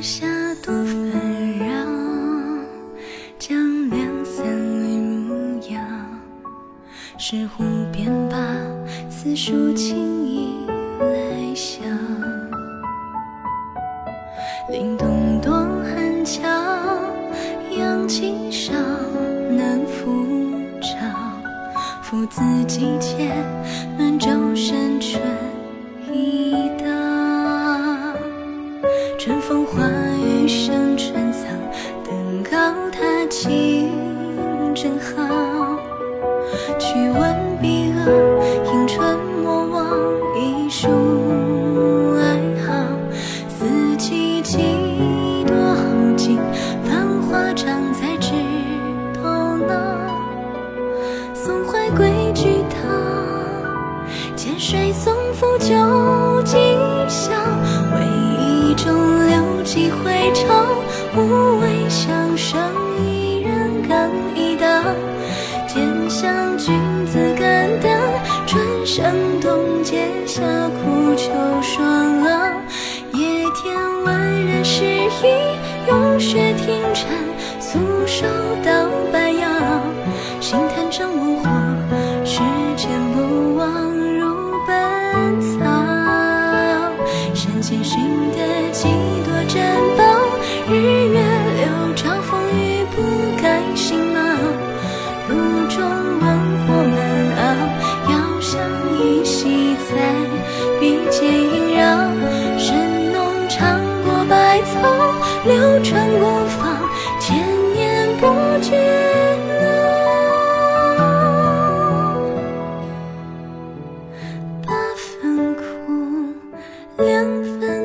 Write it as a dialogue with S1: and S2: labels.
S1: 下多纷扰，将两三味入药，是湖边把此树轻易来笑。凛冬多寒峭，阳气少，难复照。父子季节，暖昼深春已到。春风化雨生春草，登高踏青正好。去问碧娥，迎春莫忘一树哀号。四季几多好景，繁花常在枝头闹。松怀归居堂，涧水送拂旧无畏相生一人扛一刀。兼向君子肝胆，春生冬结夏苦秋霜。野天万人失意，用血停产，素手刀并肩萦绕，神农尝过百草，流传古方，千年不绝。八分苦，两分。